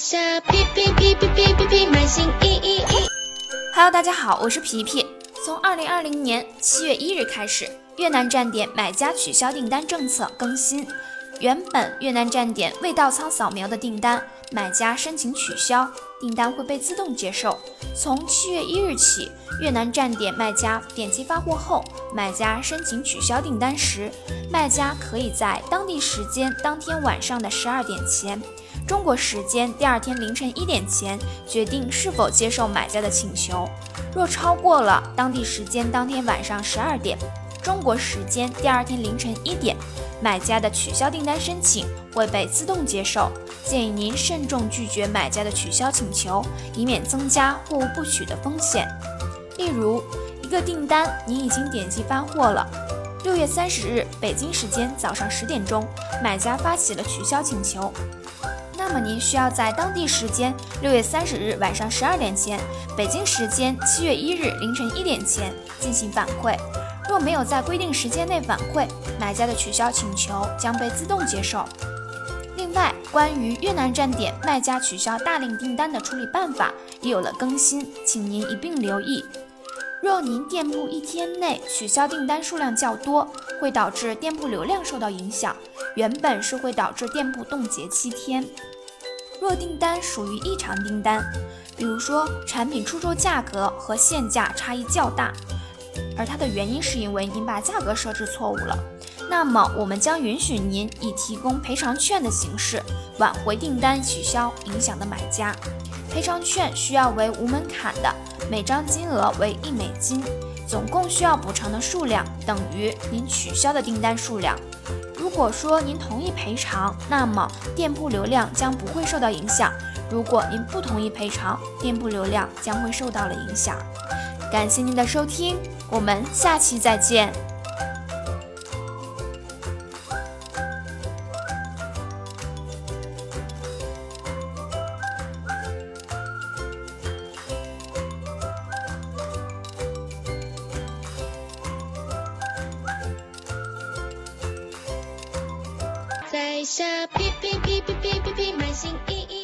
下皮皮皮皮皮皮皮买新衣衣衣。Hello，大家好，我是皮皮。从二零二零年七月一日开始，越南站点买家取消订单政策更新。原本越南站点未到仓扫描的订单，买家申请取消，订单会被自动接受。从七月一日起，越南站点卖家点击发货后，买家申请取消订单时，卖家可以在当地时间当天晚上的十二点前。中国时间第二天凌晨一点前决定是否接受买家的请求。若超过了当地时间当天晚上十二点，中国时间第二天凌晨一点，买家的取消订单申请会被自动接受。建议您慎重拒绝买家的取消请求，以免增加货物不取的风险。例如，一个订单您已经点击发货了，六月三十日北京时间早上十点钟，买家发起了取消请求。那么您需要在当地时间六月三十日晚上十二点前，北京时间七月一日凌晨一点前进行反馈。若没有在规定时间内反馈，买家的取消请求将被自动接受。另外，关于越南站点卖家取消大量订单的处理办法也有了更新，请您一并留意。若您店铺一天内取消订单数量较多，会导致店铺流量受到影响，原本是会导致店铺冻结七天。若订单属于异常订单，比如说产品出售价格和现价差异较大，而它的原因是因为您把价格设置错误了，那么我们将允许您以提供赔偿券的形式挽回订单取消影响的买家。赔偿券需要为无门槛的，每张金额为一美金，总共需要补偿的数量等于您取消的订单数量。如果说您同意赔偿，那么店铺流量将不会受到影响；如果您不同意赔偿，店铺流量将会受到了影响。感谢您的收听，我们下期再见。在下皮皮皮皮皮皮皮买新衣。